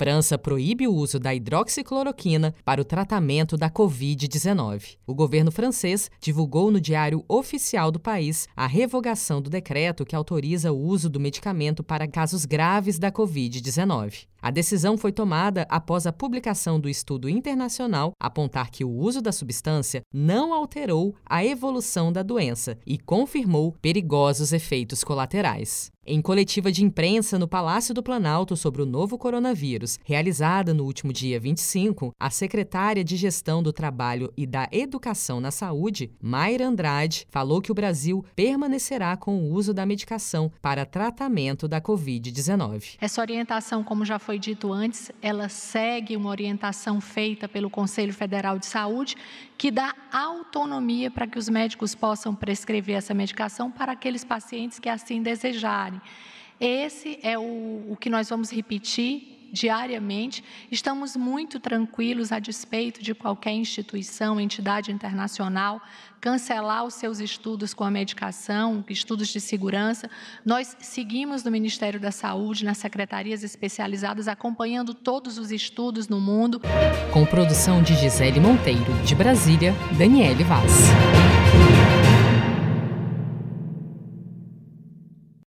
França proíbe o uso da hidroxicloroquina para o tratamento da Covid-19. O governo francês divulgou no Diário Oficial do país a revogação do decreto que autoriza o uso do medicamento para casos graves da Covid-19. A decisão foi tomada após a publicação do estudo internacional apontar que o uso da substância não alterou a evolução da doença e confirmou perigosos efeitos colaterais. Em coletiva de imprensa no Palácio do Planalto sobre o novo coronavírus, realizada no último dia 25, a secretária de Gestão do Trabalho e da Educação na Saúde, Mayra Andrade, falou que o Brasil permanecerá com o uso da medicação para tratamento da Covid-19. Essa orientação, como já foi dito antes, ela segue uma orientação feita pelo Conselho Federal de Saúde, que dá autonomia para que os médicos possam prescrever essa medicação para aqueles pacientes que assim desejarem. Esse é o, o que nós vamos repetir diariamente. Estamos muito tranquilos a despeito de qualquer instituição, entidade internacional cancelar os seus estudos com a medicação, estudos de segurança. Nós seguimos no Ministério da Saúde, nas secretarias especializadas, acompanhando todos os estudos no mundo. Com produção de Gisele Monteiro, de Brasília, Daniele Vaz.